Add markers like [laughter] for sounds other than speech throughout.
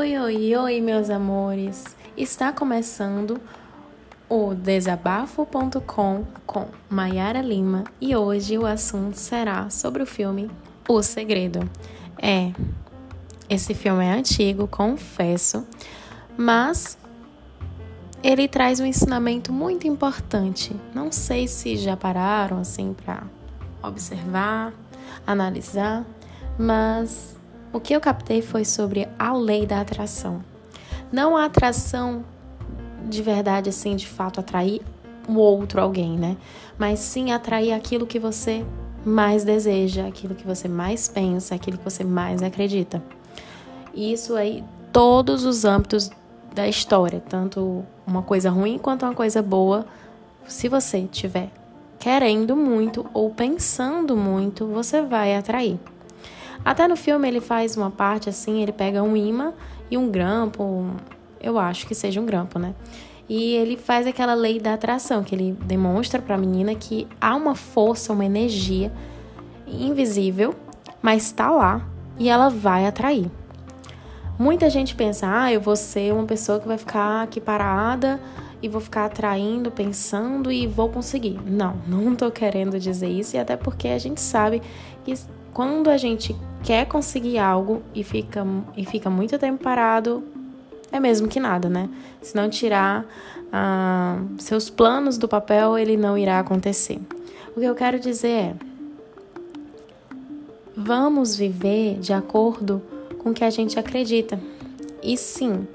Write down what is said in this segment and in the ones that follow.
Oi, meus amores! Está começando o desabafo.com com Maiara Lima e hoje o assunto será sobre o filme O Segredo. É, esse filme é antigo, confesso, mas ele traz um ensinamento muito importante. Não sei se já pararam assim para observar, analisar, mas o que eu captei foi sobre a lei da atração. Não a atração de verdade, assim, de fato, atrair o outro alguém, né? Mas sim atrair aquilo que você mais deseja, aquilo que você mais pensa, aquilo que você mais acredita. E isso aí, todos os âmbitos da história, tanto uma coisa ruim quanto uma coisa boa, se você tiver querendo muito ou pensando muito, você vai atrair. Até no filme ele faz uma parte assim, ele pega um imã e um grampo, eu acho que seja um grampo, né? E ele faz aquela lei da atração, que ele demonstra para a menina que há uma força, uma energia invisível, mas está lá e ela vai atrair. Muita gente pensa, ah, eu vou ser uma pessoa que vai ficar aqui parada e vou ficar atraindo, pensando e vou conseguir. Não, [laughs] não tô querendo dizer isso, e até porque a gente sabe que quando a gente quer conseguir algo e fica, e fica muito tempo parado, é mesmo que nada, né? Se não tirar ah, seus planos do papel, ele não irá acontecer. O que eu quero dizer é: vamos viver de acordo com o que a gente acredita. E sim,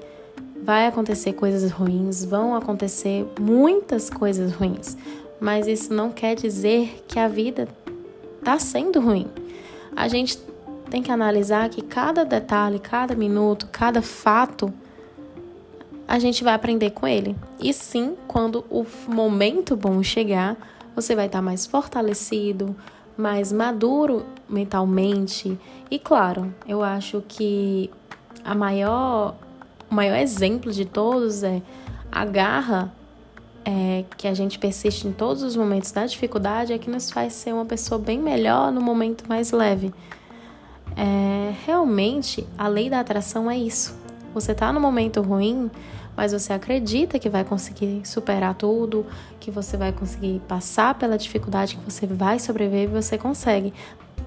vai acontecer coisas ruins, vão acontecer muitas coisas ruins, mas isso não quer dizer que a vida está sendo ruim. A gente tem que analisar que cada detalhe, cada minuto, cada fato, a gente vai aprender com ele. E sim, quando o momento bom chegar, você vai estar mais fortalecido, mais maduro mentalmente. E claro, eu acho que a maior, o maior exemplo de todos é a garra é, que a gente persiste em todos os momentos da dificuldade é que nos faz ser uma pessoa bem melhor no momento mais leve. É, realmente, a lei da atração é isso. Você está no momento ruim, mas você acredita que vai conseguir superar tudo, que você vai conseguir passar pela dificuldade, que você vai sobreviver e você consegue.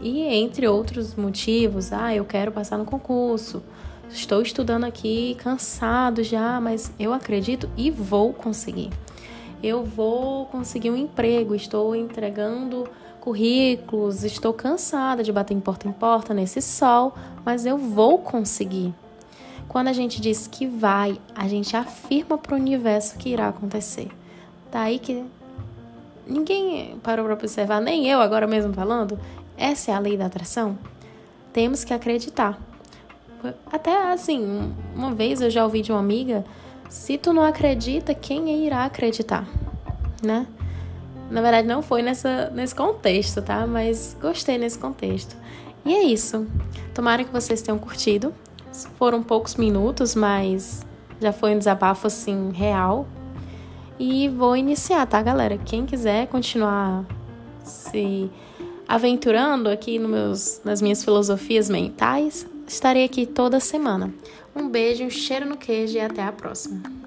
E entre outros motivos, ah, eu quero passar no concurso, estou estudando aqui, cansado já, mas eu acredito e vou conseguir. Eu vou conseguir um emprego, estou entregando currículos, estou cansada de bater em porta em porta nesse sol, mas eu vou conseguir. Quando a gente diz que vai, a gente afirma para o universo que irá acontecer. Daí que ninguém parou para observar, nem eu agora mesmo falando. Essa é a lei da atração. Temos que acreditar. Até assim, uma vez eu já ouvi de uma amiga: se tu não acredita, quem irá acreditar? Né? Na verdade, não foi nessa, nesse contexto, tá? Mas gostei nesse contexto. E é isso. Tomara que vocês tenham curtido. Foram poucos minutos, mas já foi um desabafo assim real. E vou iniciar, tá, galera? Quem quiser continuar se aventurando aqui no meus, nas minhas filosofias mentais, estarei aqui toda semana. Um beijo, um cheiro no queijo e até a próxima.